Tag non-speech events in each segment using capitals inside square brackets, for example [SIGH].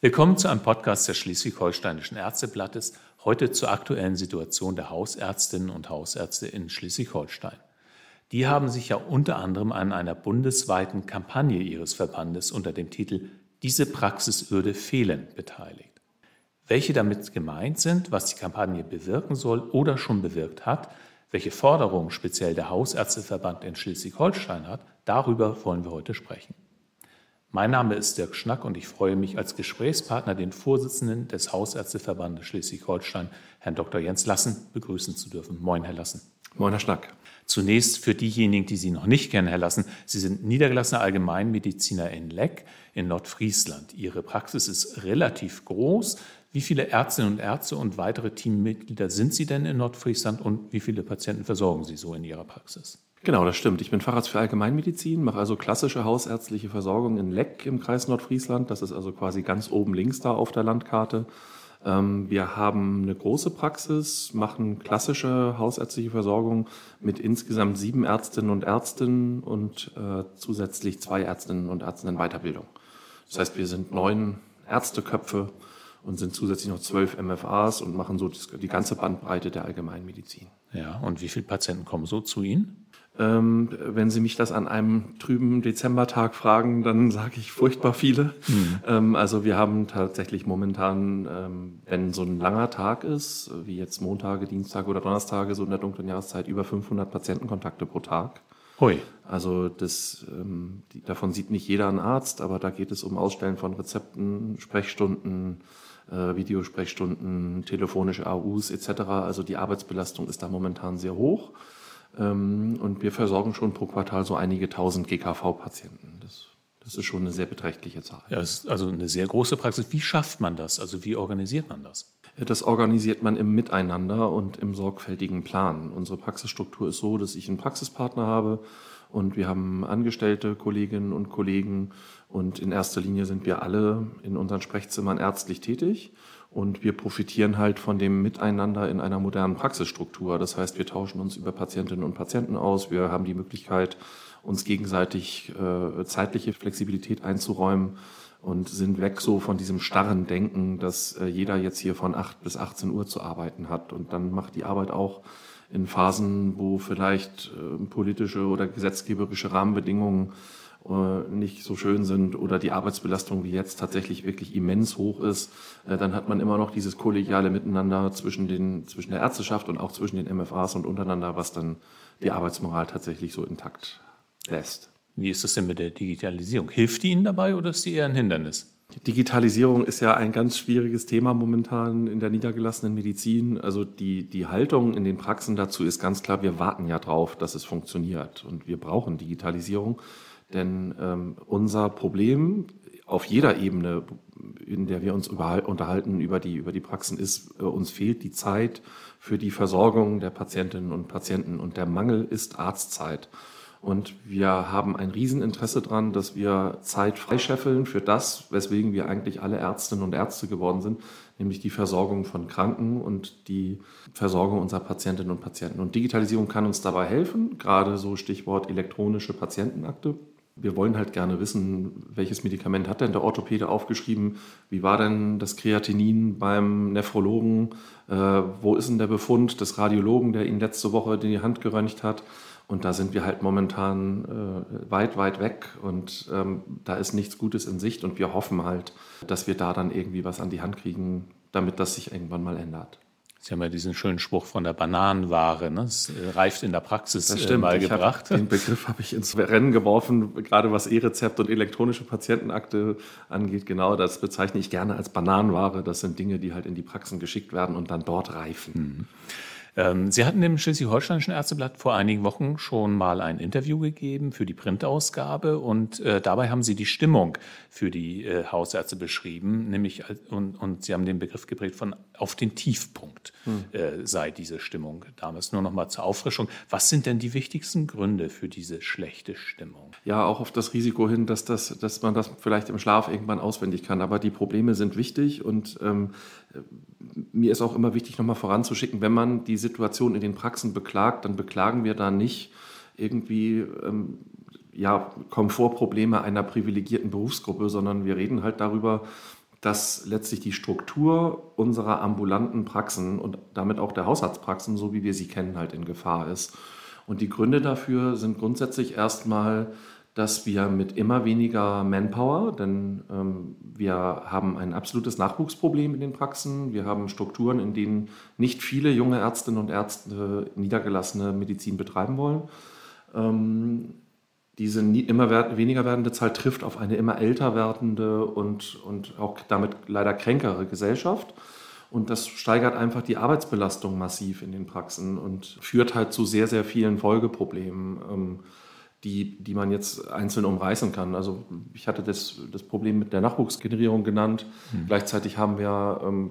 Willkommen zu einem Podcast des Schleswig-Holsteinischen Ärzteblattes, heute zur aktuellen Situation der Hausärztinnen und Hausärzte in Schleswig-Holstein. Die haben sich ja unter anderem an einer bundesweiten Kampagne ihres Verbandes unter dem Titel Diese Praxis würde fehlen beteiligt. Welche damit gemeint sind, was die Kampagne bewirken soll oder schon bewirkt hat, welche Forderungen speziell der Hausärzteverband in Schleswig-Holstein hat, darüber wollen wir heute sprechen. Mein Name ist Dirk Schnack und ich freue mich als Gesprächspartner den Vorsitzenden des Hausärzteverbandes Schleswig-Holstein, Herrn Dr. Jens Lassen, begrüßen zu dürfen. Moin, Herr Lassen. Moin, Herr Schnack. Zunächst für diejenigen, die Sie noch nicht kennen, Herr Lassen. Sie sind niedergelassener Allgemeinmediziner in Leck in Nordfriesland. Ihre Praxis ist relativ groß. Wie viele Ärztinnen und Ärzte und weitere Teammitglieder sind Sie denn in Nordfriesland und wie viele Patienten versorgen Sie so in Ihrer Praxis? Genau, das stimmt. Ich bin Facharzt für Allgemeinmedizin, mache also klassische hausärztliche Versorgung in Leck im Kreis Nordfriesland. Das ist also quasi ganz oben links da auf der Landkarte. Ähm, wir haben eine große Praxis, machen klassische hausärztliche Versorgung mit insgesamt sieben Ärztinnen und Ärzten und äh, zusätzlich zwei Ärztinnen und Ärzten in Weiterbildung. Das heißt, wir sind neun Ärzteköpfe und sind zusätzlich noch zwölf MFAs und machen so die ganze Bandbreite der Allgemeinmedizin. Ja, und wie viele Patienten kommen so zu Ihnen? Ähm, wenn Sie mich das an einem trüben Dezembertag fragen, dann sage ich furchtbar viele. Mhm. Ähm, also wir haben tatsächlich momentan, ähm, wenn so ein langer Tag ist, wie jetzt Montage, Dienstage oder Donnerstage, so in der dunklen Jahreszeit, über 500 Patientenkontakte pro Tag. Hui. Also das, ähm, die, davon sieht nicht jeder einen Arzt, aber da geht es um Ausstellen von Rezepten, Sprechstunden, äh, Videosprechstunden, telefonische AUs etc. Also die Arbeitsbelastung ist da momentan sehr hoch. Ähm, und wir versorgen schon pro Quartal so einige tausend GKV-Patienten. Das, das, ist schon eine sehr beträchtliche Zahl. Ja, also eine sehr große Praxis. Wie schafft man das? Also wie organisiert man das? Das organisiert man im Miteinander und im sorgfältigen Plan. Unsere Praxisstruktur ist so, dass ich einen Praxispartner habe und wir haben angestellte Kolleginnen und Kollegen und in erster Linie sind wir alle in unseren Sprechzimmern ärztlich tätig. Und wir profitieren halt von dem Miteinander in einer modernen Praxisstruktur. Das heißt, wir tauschen uns über Patientinnen und Patienten aus. Wir haben die Möglichkeit, uns gegenseitig äh, zeitliche Flexibilität einzuräumen und sind weg so von diesem starren Denken, dass äh, jeder jetzt hier von 8 bis 18 Uhr zu arbeiten hat. Und dann macht die Arbeit auch in Phasen, wo vielleicht äh, politische oder gesetzgeberische Rahmenbedingungen nicht so schön sind oder die Arbeitsbelastung wie jetzt tatsächlich wirklich immens hoch ist, äh, dann hat man immer noch dieses kollegiale Miteinander zwischen, den, zwischen der Ärzteschaft und auch zwischen den MFAs und untereinander, was dann die Arbeitsmoral tatsächlich so intakt lässt. Wie ist das denn mit der Digitalisierung? Hilft die Ihnen dabei oder ist die eher ein Hindernis? Digitalisierung ist ja ein ganz schwieriges Thema momentan in der niedergelassenen Medizin. Also die, die Haltung in den Praxen dazu ist ganz klar, wir warten ja drauf, dass es funktioniert und wir brauchen Digitalisierung. Denn ähm, unser Problem auf jeder Ebene, in der wir uns unterhalten über die, über die Praxen, ist, äh, uns fehlt die Zeit für die Versorgung der Patientinnen und Patienten und der Mangel ist Arztzeit. Und wir haben ein Rieseninteresse daran, dass wir Zeit freischeffeln für das, weswegen wir eigentlich alle Ärztinnen und Ärzte geworden sind, nämlich die Versorgung von Kranken und die Versorgung unserer Patientinnen und Patienten. Und Digitalisierung kann uns dabei helfen, gerade so Stichwort elektronische Patientenakte wir wollen halt gerne wissen, welches Medikament hat denn der Orthopäde aufgeschrieben? Wie war denn das Kreatinin beim Nephrologen? Äh, wo ist denn der Befund des Radiologen, der ihn letzte Woche die Hand geröntgt hat? Und da sind wir halt momentan äh, weit, weit weg und ähm, da ist nichts Gutes in Sicht und wir hoffen halt, dass wir da dann irgendwie was an die Hand kriegen, damit das sich irgendwann mal ändert. Sie haben ja diesen schönen Spruch von der Bananenware, ne? das äh, reift in der Praxis das äh, stimmt. mal gebracht. den Begriff habe ich ins Rennen geworfen, gerade was E-Rezept und elektronische Patientenakte angeht. Genau, das bezeichne ich gerne als Bananenware. Das sind Dinge, die halt in die Praxen geschickt werden und dann dort reifen. Mhm. Ähm, Sie hatten dem Schleswig-Holsteinischen Ärzteblatt vor einigen Wochen schon mal ein Interview gegeben für die Printausgabe und äh, dabei haben Sie die Stimmung für die äh, Hausärzte beschrieben, nämlich und, und Sie haben den Begriff geprägt von auf den Tiefpunkt hm. äh, sei diese Stimmung damals. Nur noch mal zur Auffrischung. Was sind denn die wichtigsten Gründe für diese schlechte Stimmung? Ja, auch auf das Risiko hin, dass, das, dass man das vielleicht im Schlaf irgendwann auswendig kann. Aber die Probleme sind wichtig und ähm, mir ist auch immer wichtig, nochmal voranzuschicken, wenn man die Situation in den Praxen beklagt, dann beklagen wir da nicht irgendwie ähm, ja, Komfortprobleme einer privilegierten Berufsgruppe, sondern wir reden halt darüber, dass letztlich die Struktur unserer ambulanten Praxen und damit auch der Hausarztpraxen, so wie wir sie kennen, halt in Gefahr ist. Und die Gründe dafür sind grundsätzlich erstmal, dass wir mit immer weniger Manpower, denn ähm, wir haben ein absolutes Nachwuchsproblem in den Praxen, wir haben Strukturen, in denen nicht viele junge Ärztinnen und Ärzte niedergelassene Medizin betreiben wollen. Ähm, diese immer weniger werdende Zahl trifft auf eine immer älter werdende und, und auch damit leider kränkere Gesellschaft. Und das steigert einfach die Arbeitsbelastung massiv in den Praxen und führt halt zu sehr, sehr vielen Folgeproblemen, ähm, die, die man jetzt einzeln umreißen kann. Also ich hatte das, das Problem mit der Nachwuchsgenerierung genannt. Mhm. Gleichzeitig haben wir ähm,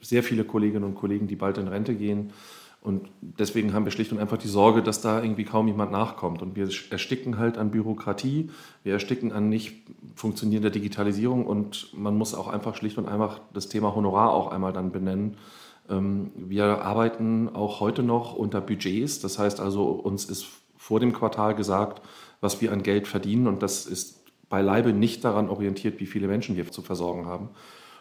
sehr viele Kolleginnen und Kollegen, die bald in Rente gehen. Und deswegen haben wir schlicht und einfach die Sorge, dass da irgendwie kaum jemand nachkommt. Und wir ersticken halt an Bürokratie, wir ersticken an nicht funktionierender Digitalisierung und man muss auch einfach schlicht und einfach das Thema Honorar auch einmal dann benennen. Ähm, wir arbeiten auch heute noch unter Budgets. Das heißt also, uns ist vor dem Quartal gesagt, was wir an Geld verdienen und das ist beileibe nicht daran orientiert, wie viele Menschen wir zu versorgen haben.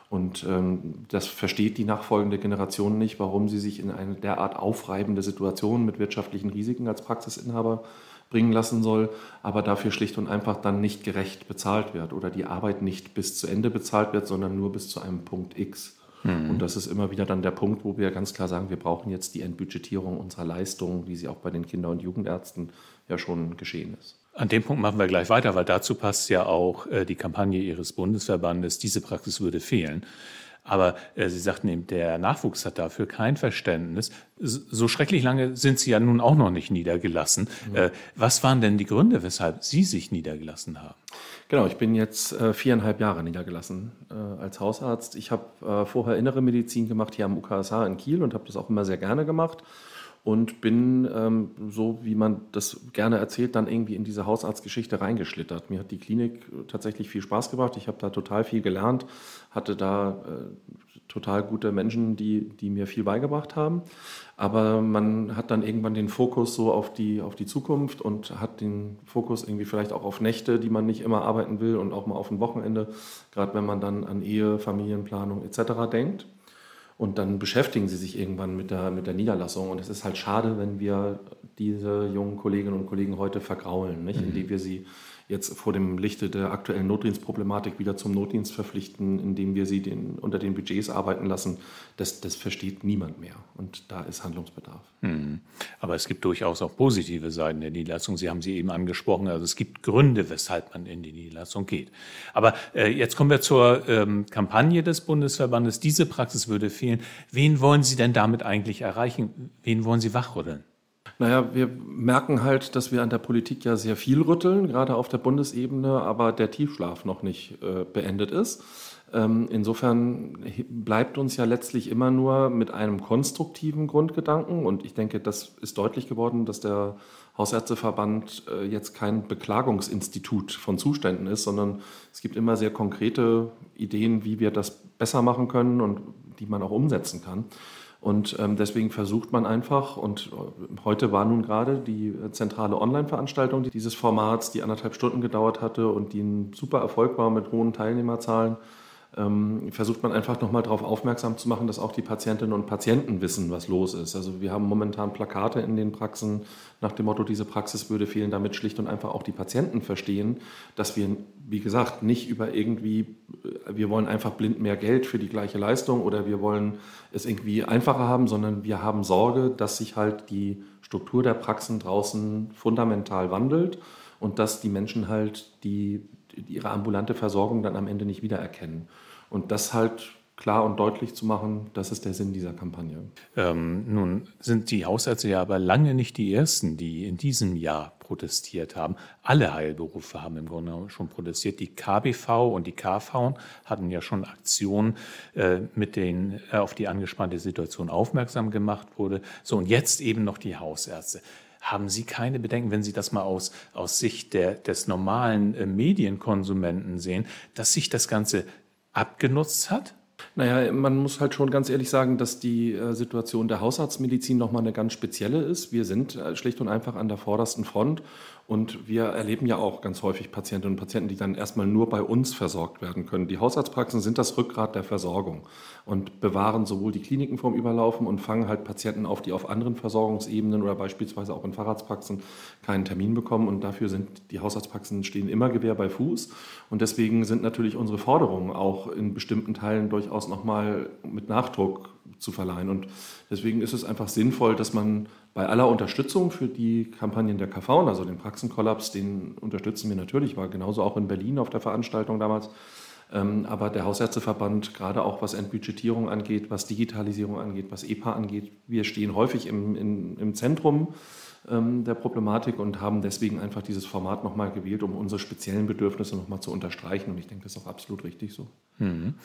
Und ähm, das versteht die nachfolgende Generation nicht, warum sie sich in eine derart aufreibende Situation mit wirtschaftlichen Risiken als Praxisinhaber bringen lassen soll, aber dafür schlicht und einfach dann nicht gerecht bezahlt wird oder die Arbeit nicht bis zu Ende bezahlt wird, sondern nur bis zu einem Punkt X. Mhm. Und das ist immer wieder dann der Punkt, wo wir ganz klar sagen, wir brauchen jetzt die Entbudgetierung unserer Leistungen, wie sie auch bei den Kinder- und Jugendärzten ja schon geschehen ist. An dem Punkt machen wir gleich weiter, weil dazu passt ja auch äh, die Kampagne Ihres Bundesverbandes, diese Praxis würde fehlen. Aber äh, Sie sagten eben, der Nachwuchs hat dafür kein Verständnis. So schrecklich lange sind Sie ja nun auch noch nicht niedergelassen. Mhm. Äh, was waren denn die Gründe, weshalb Sie sich niedergelassen haben? Genau, ich bin jetzt äh, viereinhalb Jahre niedergelassen äh, als Hausarzt. Ich habe äh, vorher innere Medizin gemacht hier am UKSH in Kiel und habe das auch immer sehr gerne gemacht und bin, ähm, so wie man das gerne erzählt, dann irgendwie in diese Hausarztgeschichte reingeschlittert. Mir hat die Klinik tatsächlich viel Spaß gebracht. Ich habe da total viel gelernt, hatte da äh, total gute Menschen, die, die mir viel beigebracht haben. Aber man hat dann irgendwann den Fokus so auf die, auf die Zukunft und hat den Fokus irgendwie vielleicht auch auf Nächte, die man nicht immer arbeiten will und auch mal auf ein Wochenende, gerade wenn man dann an Ehe, Familienplanung etc. denkt. Und dann beschäftigen sie sich irgendwann mit der, mit der Niederlassung. Und es ist halt schade, wenn wir diese jungen Kolleginnen und Kollegen heute vergraulen, nicht? Mhm. indem wir sie jetzt vor dem Lichte der aktuellen Notdienstproblematik wieder zum Notdienst verpflichten, indem wir sie den, unter den Budgets arbeiten lassen, das, das versteht niemand mehr. Und da ist Handlungsbedarf. Hm. Aber es gibt durchaus auch positive Seiten der Niederlassung. Sie haben sie eben angesprochen. Also es gibt Gründe, weshalb man in die Niederlassung geht. Aber äh, jetzt kommen wir zur ähm, Kampagne des Bundesverbandes. Diese Praxis würde fehlen. Wen wollen Sie denn damit eigentlich erreichen? Wen wollen Sie wachrütteln? Naja, wir merken halt, dass wir an der Politik ja sehr viel rütteln, gerade auf der Bundesebene, aber der Tiefschlaf noch nicht äh, beendet ist. Ähm, insofern bleibt uns ja letztlich immer nur mit einem konstruktiven Grundgedanken und ich denke, das ist deutlich geworden, dass der Hausärzteverband äh, jetzt kein Beklagungsinstitut von Zuständen ist, sondern es gibt immer sehr konkrete Ideen, wie wir das besser machen können und die man auch umsetzen kann. Und ähm, deswegen versucht man einfach, und äh, heute war nun gerade die äh, zentrale Online-Veranstaltung dieses Formats, die anderthalb Stunden gedauert hatte und die ein super Erfolg war mit hohen Teilnehmerzahlen, versucht man einfach nochmal darauf aufmerksam zu machen, dass auch die Patientinnen und Patienten wissen, was los ist. Also wir haben momentan Plakate in den Praxen nach dem Motto, diese Praxis würde fehlen, damit schlicht und einfach auch die Patienten verstehen, dass wir, wie gesagt, nicht über irgendwie, äh, wir wollen einfach blind mehr Geld für die gleiche Leistung oder wir wollen es irgendwie einfacher haben, sondern wir haben Sorge, dass sich halt die Struktur der Praxen draußen fundamental wandelt und dass die Menschen halt die, ihre ambulante Versorgung dann am Ende nicht wiedererkennen. Und das halt klar und deutlich zu machen, das ist der Sinn dieser Kampagne. Ähm, nun sind die Hausärzte ja aber lange nicht die Ersten, die in diesem Jahr protestiert haben. Alle Heilberufe haben im Grunde schon protestiert. Die KBV und die KV hatten ja schon Aktionen, äh, mit denen äh, auf die angespannte Situation aufmerksam gemacht wurde. So, und jetzt eben noch die Hausärzte. Haben Sie keine Bedenken, wenn Sie das mal aus, aus Sicht der, des normalen äh, Medienkonsumenten sehen, dass sich das Ganze abgenutzt hat? Naja, man muss halt schon ganz ehrlich sagen, dass die äh, Situation der Hausarztmedizin nochmal eine ganz spezielle ist. Wir sind äh, schlicht und einfach an der vordersten Front Und wir erleben ja auch ganz häufig Patientinnen und Patienten, die dann erstmal nur bei uns versorgt werden können. Die Hausarztpraxen sind das Rückgrat der Versorgung und bewahren sowohl die Kliniken vom Überlaufen und fangen halt Patienten auf, die auf anderen Versorgungsebenen oder beispielsweise auch in Fahrradspraxen keinen Termin bekommen. Und dafür sind die Hausarztpraxen stehen immer Gewehr bei Fuß. Und deswegen sind natürlich unsere Forderungen auch in bestimmten Teilen durchaus nochmal mit Nachdruck zu verleihen. Und deswegen ist es einfach sinnvoll, dass man bei aller Unterstützung für die Kampagnen der KV, also den Praxenkollaps, den unterstützen wir natürlich, war genauso auch in Berlin auf der Veranstaltung damals. Ähm, aber der Hausärzteverband, gerade auch was Entbudgetierung angeht, was Digitalisierung angeht, was EPA angeht, wir stehen häufig im, im, im Zentrum der Problematik und haben deswegen einfach dieses Format nochmal gewählt, um unsere speziellen Bedürfnisse nochmal zu unterstreichen. Und ich denke, das ist auch absolut richtig so. Mhm.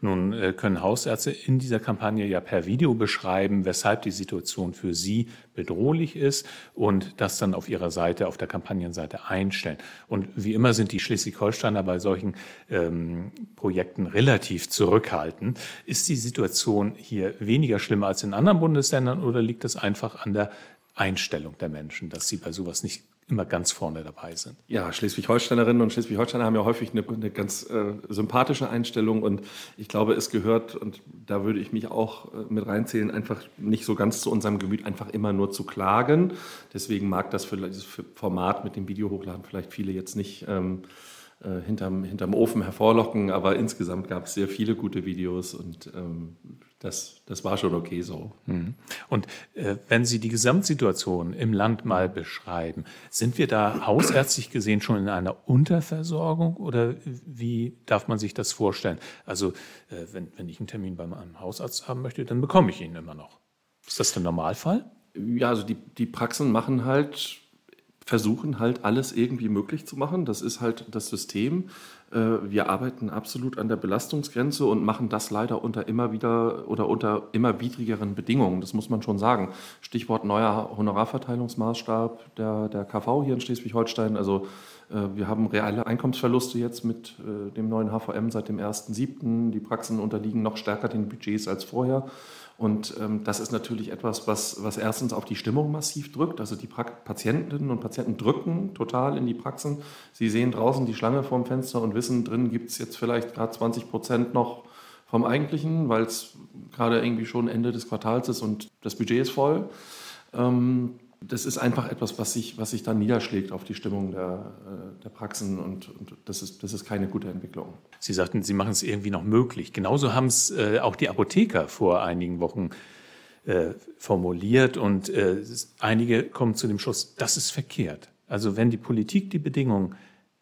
Nun äh, können Hausärzte in dieser Kampagne ja per Video beschreiben, weshalb die Situation für sie bedrohlich ist und das dann auf ihrer Seite, auf der Kampagnenseite einstellen. Und wie immer sind die Schleswig-Holsteiner bei solchen ähm, Projekten relativ zurückhaltend. Ist die Situation hier weniger schlimm als in anderen Bundesländern oder liegt das einfach an der Einstellung der Menschen, dass sie bei sowas nicht immer ganz vorne dabei sind. Ja, Schleswig-Holsteinerinnen und Schleswig-Holsteiner haben ja häufig eine, eine ganz äh, sympathische Einstellung und ich glaube, es gehört, und da würde ich mich auch äh, mit reinzählen, einfach nicht so ganz zu unserem Gemüt, einfach immer nur zu klagen. Deswegen mag das für dieses Format mit dem Video hochladen vielleicht viele jetzt nicht ähm, äh, hinterm, hinterm Ofen hervorlocken, aber insgesamt gab es sehr viele gute Videos und ähm, das, das war schon okay so. Mhm. Und äh, wenn Sie die Gesamtsituation im Land mal beschreiben, sind wir da hausärztlich gesehen schon in einer Unterversorgung oder wie darf man sich das vorstellen? Also äh, wenn, wenn ich einen Termin beim einem Hausarzt haben möchte, dann bekomme ich ihn immer noch. Ist das der Normalfall? Ja, also die, die Praxen machen halt versuchen halt alles irgendwie möglich zu machen. Das ist halt das System. Äh, wir arbeiten absolut an der Belastungsgrenze und machen das leider unter immer wieder oder unter immer widrigeren Bedingungen. Das muss man schon sagen. Stichwort neuer Honorarverteilungsmaßstab der, der KV hier in Schleswig-Holstein. Also äh, wir haben reale Einkommensverluste jetzt mit äh, dem neuen HVM seit dem 1.7. Die Praxen unterliegen noch stärker den Budgets als vorher. Und ähm, das ist natürlich etwas, was, was erstens auf die Stimmung massiv drückt. Also die pra Patientinnen und Patienten drücken total in die Praxen. Sie sehen draußen die Schlange vorm Fenster und wissen, drin gibt es jetzt vielleicht gerade 20 Prozent noch vom eigentlichen, weil es gerade irgendwie schon Ende des Quartals ist und das Budget ist voll. Ähm, das ist einfach etwas, was sich, was sich dann niederschlägt auf die Stimmung der, äh, der Praxen und, und, das, ist, das ist keine gute Entwicklung. Sie sagten, Sie machen es irgendwie noch möglich. Genauso haben es äh, auch die Apotheker vor einigen Wochen äh, formuliert und äh, einige kommen zu dem Schluss, das ist verkehrt. Also wenn die Politik die Bedingungen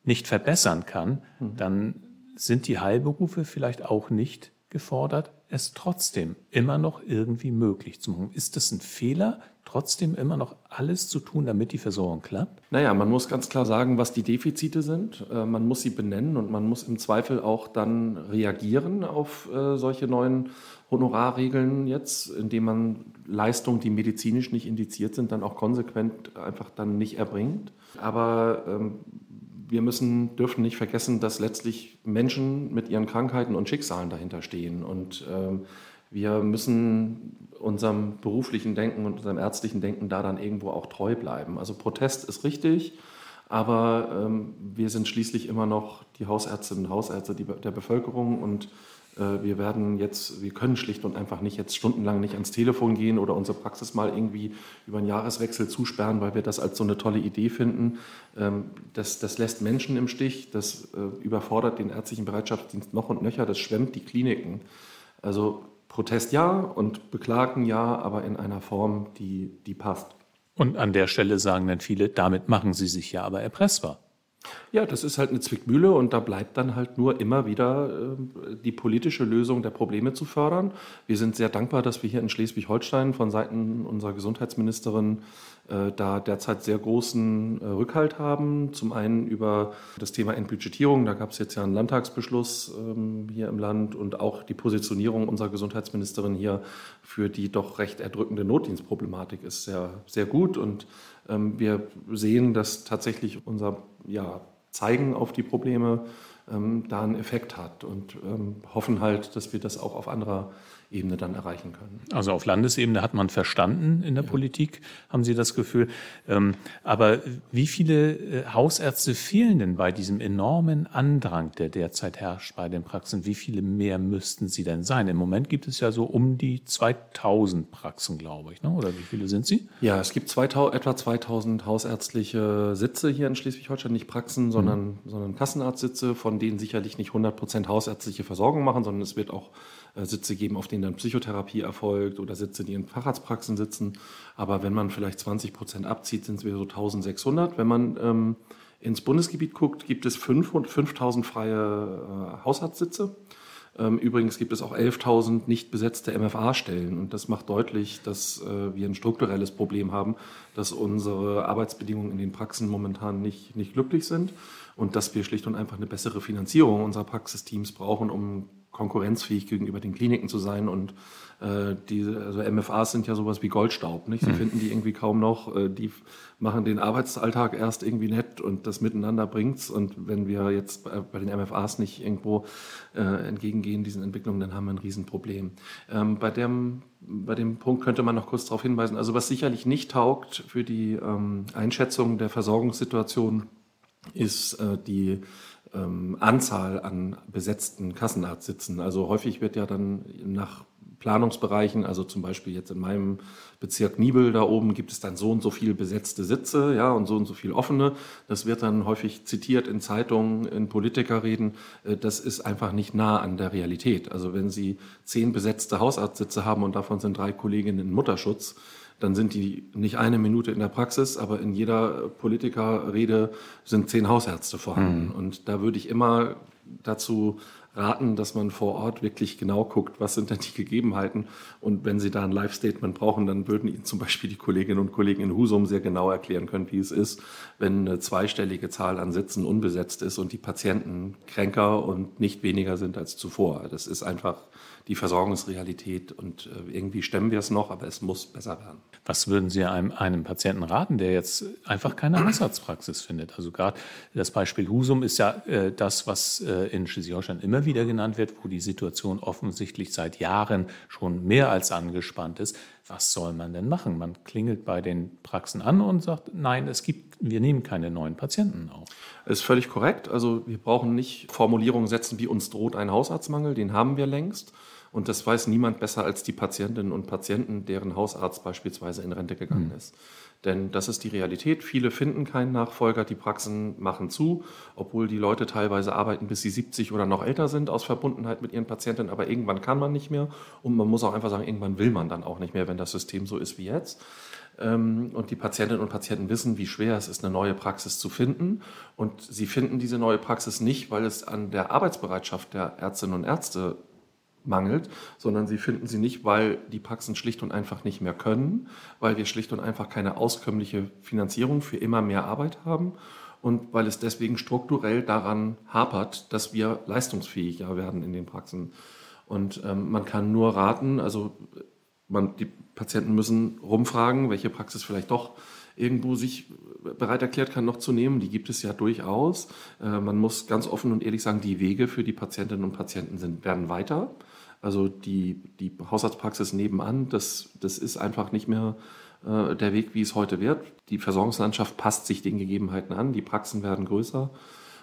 nicht verbessern kann, mhm. dann sind die Heilberufe vielleicht auch nicht gefordert, es trotzdem immer noch irgendwie möglich zu machen. Ist das ein Fehler, trotzdem immer noch alles zu tun, damit die Versorgung klappt? Naja, man muss ganz klar sagen, was die Defizite sind. Äh, man muss sie benennen und man muss im Zweifel auch dann reagieren auf äh, solche neuen Honorarregeln jetzt, indem man Leistungen, die medizinisch nicht indiziert sind, dann auch konsequent einfach dann nicht erbringt. Aber ähm, wir müssen, dürfen nicht vergessen, dass letztlich Menschen mit ihren Krankheiten und Schicksalen dahinter stehen. Und ähm, wir müssen unserem beruflichen Denken und unserem ärztlichen Denken da dann irgendwo auch treu bleiben. Also Protest ist richtig, aber ähm, wir sind schließlich immer noch die Hausärztinnen und Hausärzte der Bevölkerung und wir werden jetzt, wir können schlicht und einfach nicht jetzt stundenlang nicht ans Telefon gehen oder unsere Praxis mal irgendwie über einen Jahreswechsel zusperren, weil wir das als so eine tolle Idee finden. Ähm, das, das lässt Menschen im Stich, das äh, überfordert den ärztlichen Bereitschaftsdienst noch und nöcher, das schwemmt die Kliniken. Also Protest ja und Beklagen ja, aber in einer Form, die, die passt. Und an der Stelle sagen dann viele, damit machen sie sich ja aber erpressbar. Ja, das ist halt eine Zwickmühle und da bleibt dann halt nur immer wieder äh, die politische Lösung der Probleme zu fördern. Wir sind sehr dankbar, dass wir hier in Schleswig-Holstein von Seiten unserer Gesundheitsministerin äh, da derzeit sehr großen äh, Rückhalt haben. Zum einen über das Thema Entbudgetierung, da gab es jetzt ja einen Landtagsbeschluss ähm, hier im Land und auch die Positionierung unserer Gesundheitsministerin hier für die doch recht erdrückende Notdienstproblematik ist sehr, sehr gut und wir sehen, dass tatsächlich unser ja, Zeigen auf die Probleme ähm, da einen Effekt hat und ähm, hoffen halt, dass wir das auch auf anderer Ebene dann erreichen können. Also auf Landesebene hat man verstanden in der ja. Politik, haben Sie das Gefühl. Ähm, aber wie viele äh, Hausärzte fehlen denn bei diesem enormen Andrang, der derzeit herrscht bei den Praxen? Wie viele mehr müssten sie denn sein? Im Moment gibt es ja so um die 2000 Praxen, glaube ich, ne? oder wie viele sind sie? Ja, es gibt 2000, etwa 2000 hausärztliche Sitze hier in Schleswig-Holstein, nicht Praxen, sondern, mhm. sondern Kassenarztsitze, von denen sicherlich nicht 100 Prozent hausärztliche Versorgung machen, sondern es wird auch äh, Sitze geben, auf denen dann Psychotherapie erfolgt oder Sitze, in Facharztpraxen sitzen. Aber wenn man vielleicht 20 Prozent abzieht, sind es wieder so 1600. Wenn man ähm, ins Bundesgebiet guckt, gibt es 5000 freie äh, Hausarztsitze. Ähm, übrigens gibt es auch 11.000 nicht besetzte MFA-Stellen. Und das macht deutlich, dass äh, wir ein strukturelles Problem haben, dass unsere Arbeitsbedingungen in den Praxen momentan nicht, nicht glücklich sind und dass wir schlicht und einfach eine bessere Finanzierung unserer Praxisteams brauchen, um konkurrenzfähig gegenüber den Kliniken zu sein. Und äh, die also MFAs sind ja sowas wie Goldstaub. Nicht? Sie mhm. finden die irgendwie kaum noch. Äh, die machen den Arbeitsalltag erst irgendwie nett und das Miteinander bringt's. Und wenn wir jetzt bei, bei den MFAs nicht irgendwo äh, entgegengehen, diesen Entwicklungen, dann haben wir ein Riesenproblem. Ähm, bei, dem, bei dem Punkt könnte man noch kurz darauf hinweisen. Also was sicherlich nicht taugt für die ähm, Einschätzung der Versorgungssituation, ist äh, die ähm, Anzahl an besetzten Kassenarztsitzen. Also häufig wird ja dann nach Planungsbereichen, also zum Beispiel jetzt in meinem Bezirk Nibel da oben gibt es dann so und so viel besetzte Sitze, ja, und so und so viel offene. Das wird dann häufig zitiert in Zeitungen, in Politikerreden. Äh, das ist einfach nicht nah an der Realität. Also wenn Sie zehn besetzte Hausarztsitze haben und davon sind drei Kolleginnen in Mutterschutz, dann sind die nicht eine Minute in der Praxis, aber in jeder Politikerrede sind zehn Hausärzte vorhanden. Mhm. Und da würde ich immer dazu raten, dass man vor Ort wirklich genau guckt, was sind denn die Gegebenheiten. Und wenn Sie da ein Live-Statement brauchen, dann würden Ihnen zum Beispiel die Kolleginnen und Kollegen in Husum sehr genau erklären können, wie es ist, wenn eine zweistellige Zahl an Sitzen unbesetzt ist und die Patienten kränker und nicht weniger sind als zuvor. Das ist einfach die Versorgungsrealität und äh, irgendwie stemmen wir es noch, aber es muss besser werden. Was würden Sie einem, einem Patienten raten, der jetzt einfach keine Hausarztpraxis findet? Also gerade das Beispiel Husum ist ja äh, das, was äh, in Schleswig-Holstein immer wieder genannt wird, wo die Situation offensichtlich seit Jahren schon mehr als angespannt ist. Was soll man denn machen? Man klingelt bei den Praxen an und sagt, nein, es gibt, wir nehmen keine neuen Patienten auf. Das ist völlig korrekt. Also wir brauchen nicht Formulierungen setzen, wie uns droht ein Hausarztmangel, den haben wir längst. Und das weiß niemand besser als die Patientinnen und Patienten, deren Hausarzt beispielsweise in Rente gegangen mhm. ist. Denn das ist die Realität. Viele finden keinen Nachfolger, die Praxen machen zu, obwohl die Leute teilweise arbeiten, bis sie 70 oder noch älter sind, aus Verbundenheit mit ihren Patientinnen. Aber irgendwann kann man nicht mehr. Und man muss auch einfach sagen, irgendwann will man dann auch nicht mehr, wenn das System so ist wie jetzt. Ähm, und die Patientinnen und Patienten wissen, wie schwer es ist, eine neue Praxis zu finden. Und sie finden diese neue Praxis nicht, weil es an der Arbeitsbereitschaft der Ärztinnen und Ärzte mangelt, sondern sie finden sie nicht, weil die Praxen schlicht und einfach nicht mehr können, weil wir schlicht und einfach keine auskömmliche Finanzierung für immer mehr Arbeit haben und weil es deswegen strukturell daran hapert, dass wir leistungsfähiger werden in den Praxen. Und ähm, man kann nur raten, also man, die Patienten müssen rumfragen, welche Praxis vielleicht doch irgendwo sich bereit erklärt kann, noch zu nehmen. Die gibt es ja durchaus. Äh, man muss ganz offen und ehrlich sagen, die Wege für die Patientinnen und Patienten sind, werden weiter. Also die, die Hausarztpraxis nebenan, das, das ist einfach nicht mehr äh, der Weg, wie es heute wird. Die Versorgungslandschaft passt sich den Gegebenheiten an, die Praxen werden größer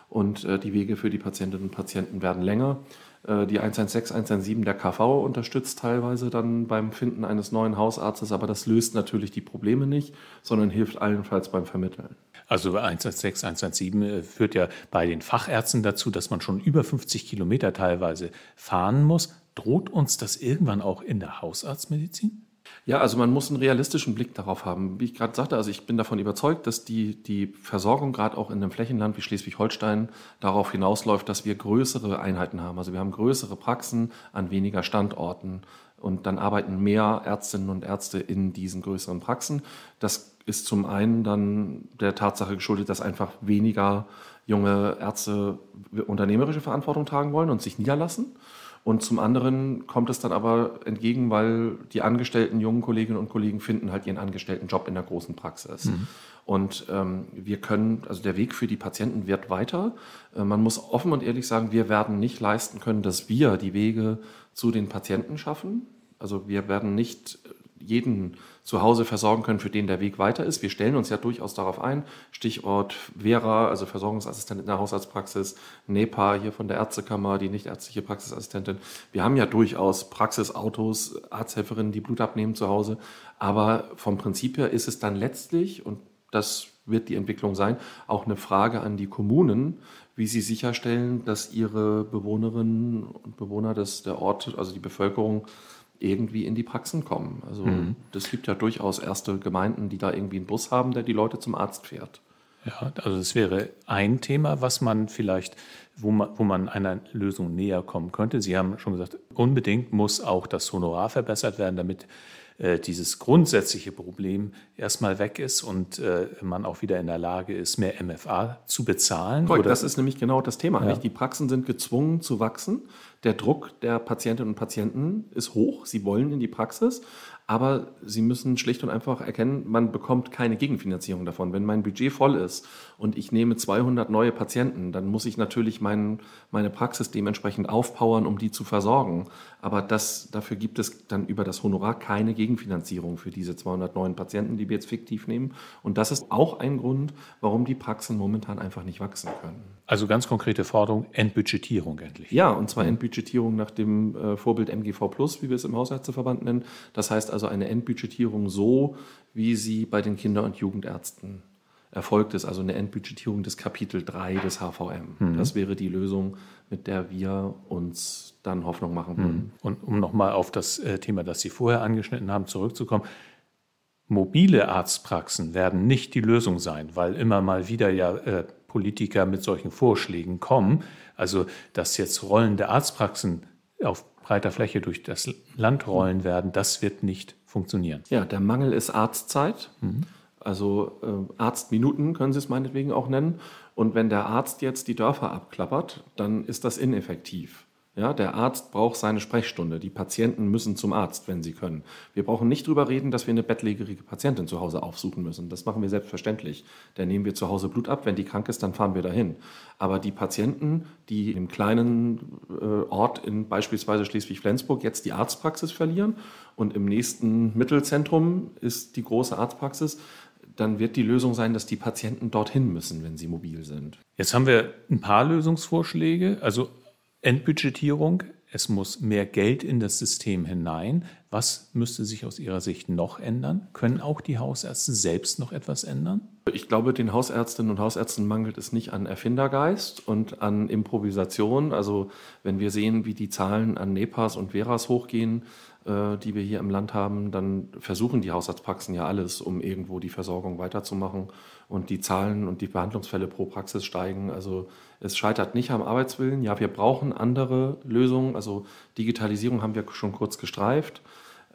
und äh, die Wege für die Patientinnen und Patienten werden länger. Äh, die 116, 117 der KV unterstützt teilweise dann beim Finden eines neuen Hausarztes, aber das löst natürlich die Probleme nicht, sondern hilft allenfalls beim Vermitteln. Also 116, 117 äh, führt ja bei den Fachärzten dazu, dass man schon über 50 Kilometer teilweise fahren muss. Droht uns das irgendwann auch in der Hausarztmedizin? Ja, also man muss einen realistischen Blick darauf haben. Wie ich gerade sagte, also ich bin davon überzeugt, dass die, die Versorgung gerade auch in einem Flächenland wie Schleswig-Holstein darauf hinausläuft, dass wir größere Einheiten haben. Also wir haben größere Praxen an weniger Standorten und dann arbeiten mehr Ärztinnen und Ärzte in diesen größeren Praxen. Das ist zum einen dann der Tatsache geschuldet, dass einfach weniger junge Ärzte unternehmerische Verantwortung tragen wollen und sich niederlassen. Und zum anderen kommt es dann aber entgegen, weil die angestellten jungen Kolleginnen und Kollegen finden halt ihren angestellten Job in der großen Praxis. Mhm. Und ähm, wir können, also der Weg für die Patienten wird weiter. Äh, man muss offen und ehrlich sagen, wir werden nicht leisten können, dass wir die Wege zu den Patienten schaffen. Also wir werden nicht jeden zu Hause versorgen können, für den der Weg weiter ist. Wir stellen uns ja durchaus darauf ein. Stichwort Vera, also Versorgungsassistentin in der Haushaltspraxis, NEPA hier von der Ärztekammer, die nichtärztliche Praxisassistentin. Wir haben ja durchaus Praxisautos, Arzthelferinnen, die Blut abnehmen zu Hause. Aber vom Prinzip her ist es dann letztlich, und das wird die Entwicklung sein, auch eine Frage an die Kommunen, wie sie sicherstellen, dass ihre Bewohnerinnen und Bewohner des, der Ort, also die Bevölkerung, irgendwie in die Praxen kommen. Also mhm. das gibt ja durchaus erste Gemeinden, die da irgendwie einen Bus haben, der die Leute zum Arzt fährt. Ja, also das wäre ein Thema, was man vielleicht, wo man, wo man einer Lösung näher kommen könnte. Sie haben schon gesagt, unbedingt muss auch das Honorar verbessert werden, damit dieses grundsätzliche Problem erstmal weg ist und äh, man auch wieder in der Lage ist, mehr MFA zu bezahlen. Korrekt, das ist nämlich genau das Thema. Ja. Die Praxen sind gezwungen zu wachsen. Der Druck der Patientinnen und Patienten ist hoch. Sie wollen in die Praxis, aber sie müssen schlicht und einfach erkennen, man bekommt keine Gegenfinanzierung davon. Wenn mein Budget voll ist und ich nehme 200 neue Patienten, dann muss ich natürlich mein, meine Praxis dementsprechend aufpowern, um die zu versorgen. Aber das, dafür gibt es dann über das Honorar keine Gegenfinanzierung für diese 200 neuen Patienten, die wir jetzt fiktiv nehmen. Und das ist auch ein Grund, warum die Praxen momentan einfach nicht wachsen können. Also ganz konkrete Forderung, Entbudgetierung endlich. Ja, und zwar Entbudgetierung nach dem äh, Vorbild MGV Plus, wie wir es im Hausärzteverband nennen. Das heißt also eine Entbudgetierung so, wie sie bei den Kinder- und Jugendärzten erfolgt ist, also eine Entbudgetierung des Kapitel 3 des HVM. Mhm. Das wäre die Lösung, mit der wir uns dann Hoffnung machen würden. Mhm. Und um nochmal auf das äh, Thema, das Sie vorher angeschnitten haben, zurückzukommen. Mobile Arztpraxen werden nicht die Lösung sein, weil immer mal wieder ja äh, Politiker mit solchen Vorschlägen kommen. Also, dass jetzt rollende Arztpraxen auf breiter Fläche durch das Land rollen werden, das wird nicht funktionieren. Ja, der Mangel ist Arztzeit. Mhm. Also äh, Arztminuten können Sie es meinetwegen auch nennen. Und wenn der Arzt jetzt die Dörfer abklappert, dann ist das ineffektiv. Ja, der Arzt braucht seine Sprechstunde. Die Patienten müssen zum Arzt, wenn sie können. Wir brauchen nicht darüber reden, dass wir eine bettlägerige Patientin zu Hause aufsuchen müssen. Das machen wir selbstverständlich. Da nehmen wir zu Hause Blut ab. Wenn die krank ist, dann fahren wir dahin. Aber die Patienten, die im kleinen äh, Ort in beispielsweise Schleswig-Flensburg jetzt die Arztpraxis verlieren und im nächsten Mittelzentrum ist die große Arztpraxis, dann wird die Lösung sein, dass die Patienten dorthin müssen, wenn sie mobil sind. Jetzt haben wir ein paar Lösungsvorschläge. Also Entbudgetierung, es muss mehr Geld in das System hinein. Was müsste sich aus Ihrer Sicht noch ändern? Können auch die Hausärzte selbst noch etwas ändern? Ich glaube, den Hausärztinnen und Hausärzten mangelt es nicht an Erfindergeist und an Improvisation. Also wenn wir sehen, wie die Zahlen an NEPAs und Veras hochgehen, äh, die wir hier im Land haben, dann versuchen die Hausarztpraxen ja alles, um irgendwo die Versorgung weiterzumachen. Und die Zahlen und die Behandlungsfälle pro Praxis steigen. Also es scheitert nicht am Arbeitswillen. Ja, wir brauchen andere Lösungen. Also Digitalisierung haben wir schon kurz gestreift.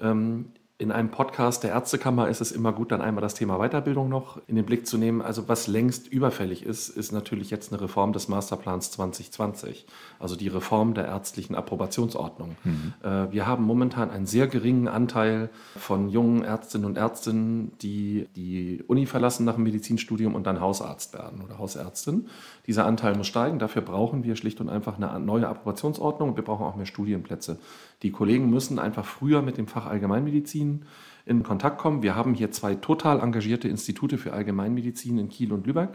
Ähm, in einem Podcast der Ärztekammer ist es immer gut, dann einmal das Thema Weiterbildung noch in den Blick zu nehmen. Also was längst überfällig ist, ist natürlich jetzt eine Reform des Masterplans 2020, also die Reform der ärztlichen Approbationsordnung. Mhm. Äh, wir haben momentan einen sehr geringen Anteil von jungen Ärztinnen und Ärztinnen, die die Uni verlassen nach dem Medizinstudium und dann Hausarzt werden oder Hausärztin. Dieser Anteil muss steigen. Dafür brauchen wir schlicht und einfach eine neue Approbationsordnung und wir brauchen auch mehr Studienplätze. Die Kollegen müssen einfach früher mit dem Fach Allgemeinmedizin in Kontakt kommen. Wir haben hier zwei total engagierte Institute für Allgemeinmedizin in Kiel und Lübeck.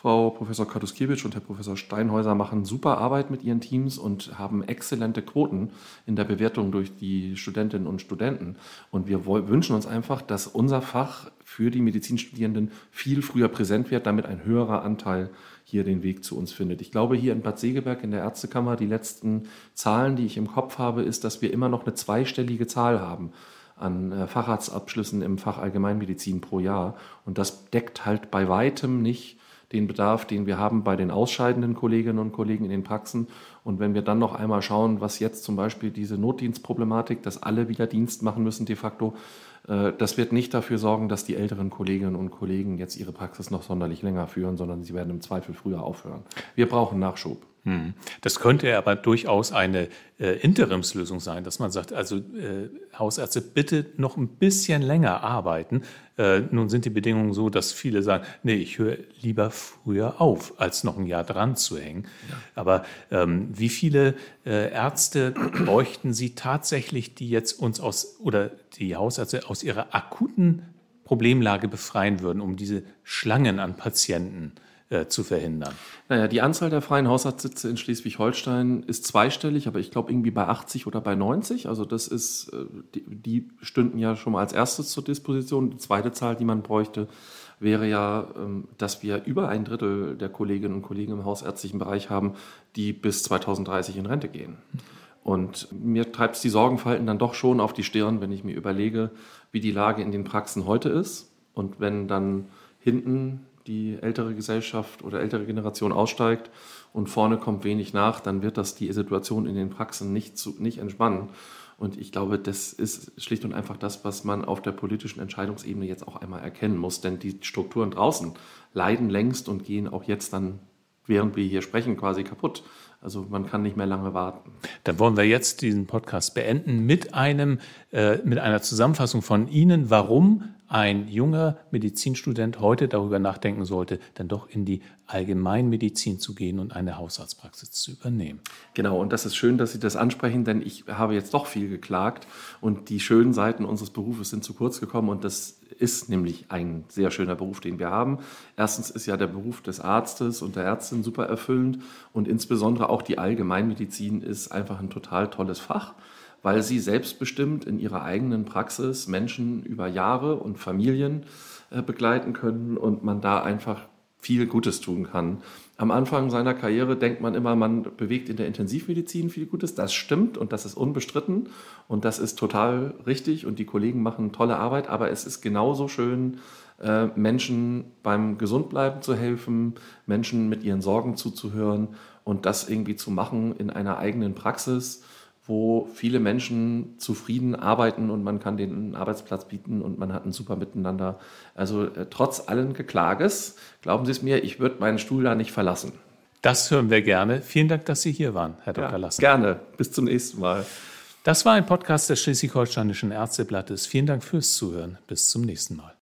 Frau Professor Katuskiewicz und Herr Professor Steinhäuser machen super Arbeit mit ihren Teams und haben exzellente Quoten in der Bewertung durch die Studentinnen und Studenten. Und wir wünschen uns einfach, dass unser Fach für die Medizinstudierenden viel früher präsent wird, damit ein höherer Anteil hier den Weg zu uns findet. Ich glaube, hier in Bad Segeberg in der Ärztekammer, die letzten Zahlen, die ich im Kopf habe, ist, dass wir immer noch eine zweistellige Zahl haben an äh, Facharztabschlüssen im Fach Allgemeinmedizin pro Jahr. Und das deckt halt bei weitem nicht den Bedarf, den wir haben bei den ausscheidenden Kolleginnen und Kollegen in den Praxen. Und wenn wir dann noch einmal schauen, was jetzt zum Beispiel diese Notdienstproblematik, dass alle wieder Dienst machen müssen de facto, äh, das wird nicht dafür sorgen, dass die älteren Kolleginnen und Kollegen jetzt ihre Praxis noch sonderlich länger führen, sondern sie werden im Zweifel früher aufhören. Wir brauchen Nachschub. Hm. Das könnte aber durchaus eine äh, Interimslösung sein, dass man sagt, also äh, Hausärzte bitte noch ein bisschen länger arbeiten. Äh, nun sind die Bedingungen so, dass viele sagen, nee, ich höre lieber früher auf, als noch ein Jahr dran zu hängen. Ja. Aber ähm, wie viele äh, Ärzte [CLEARS THROAT] bräuchten Sie tatsächlich, die jetzt uns aus oder die Hausärzte aus ihrer akuten Problemlage befreien würden, um diese Schlangen an Patienten äh, zu verhindern? Naja, die Anzahl der freien Haushaltssitze in Schleswig-Holstein ist zweistellig, aber ich glaube irgendwie bei 80 oder bei 90. Also das ist, äh, die, die stünden ja schon mal als erstes zur Disposition. Die zweite Zahl, die man bräuchte, wäre ja, ähm, dass wir über ein Drittel der Kolleginnen und Kollegen im hausärztlichen Bereich haben, die bis 2030 in Rente gehen. Und mir treibt es die Sorgenfalten dann doch schon auf die Stirn, wenn ich mir überlege, wie die Lage in den Praxen heute ist. Und wenn dann hinten die ältere Gesellschaft oder ältere Generation aussteigt und vorne kommt wenig nach, dann wird das die Situation in den Praxen nicht, zu, nicht entspannen. Und ich glaube, das ist schlicht und einfach das, was man auf der politischen Entscheidungsebene jetzt auch einmal erkennen muss. Denn die Strukturen draußen leiden längst und gehen auch jetzt dann, während wir hier sprechen, quasi kaputt. Also man kann nicht mehr lange warten. Dann wollen wir jetzt diesen Podcast beenden mit einem äh, mit einer Zusammenfassung von Ihnen, warum ein junger Medizinstudent heute darüber nachdenken sollte, dann doch in die Allgemeinmedizin zu gehen und eine Hausarztpraxis zu übernehmen. Genau, und das ist schön, dass Sie das ansprechen, denn ich habe jetzt doch viel geklagt und die schönen Seiten unseres Berufes sind zu kurz gekommen und das ist nämlich ein sehr schöner Beruf, den wir haben. Erstens ist ja der Beruf des Arztes und der Ärztin super erfüllend und insbesondere auch die Allgemeinmedizin ist einfach ein total tolles Fach weil sie selbstbestimmt in ihrer eigenen Praxis Menschen über Jahre und Familien äh, begleiten können und man da einfach viel Gutes tun kann. Am Anfang seiner Karriere denkt man immer, man bewegt in der Intensivmedizin viel Gutes. Das stimmt und das ist unbestritten und das ist total richtig und die Kollegen machen tolle Arbeit, aber es ist genauso schön, äh, Menschen beim Gesundbleiben zu helfen, Menschen mit ihren Sorgen zuzuhören und das irgendwie zu machen in einer eigenen Praxis wo viele Menschen zufrieden arbeiten und man kann denen einen Arbeitsplatz bieten und man hat ein super Miteinander. Also äh, trotz allen Geklages, glauben Sie es mir, ich würde meinen Stuhl da nicht verlassen. Das hören wir gerne. Vielen Dank, dass Sie hier waren, Herr Dr. Ja, Lassen. Gerne. Bis zum nächsten Mal. Das war ein Podcast des Schleswig-Holsteinischen Ärzteblattes. Vielen Dank fürs Zuhören. Bis zum nächsten Mal.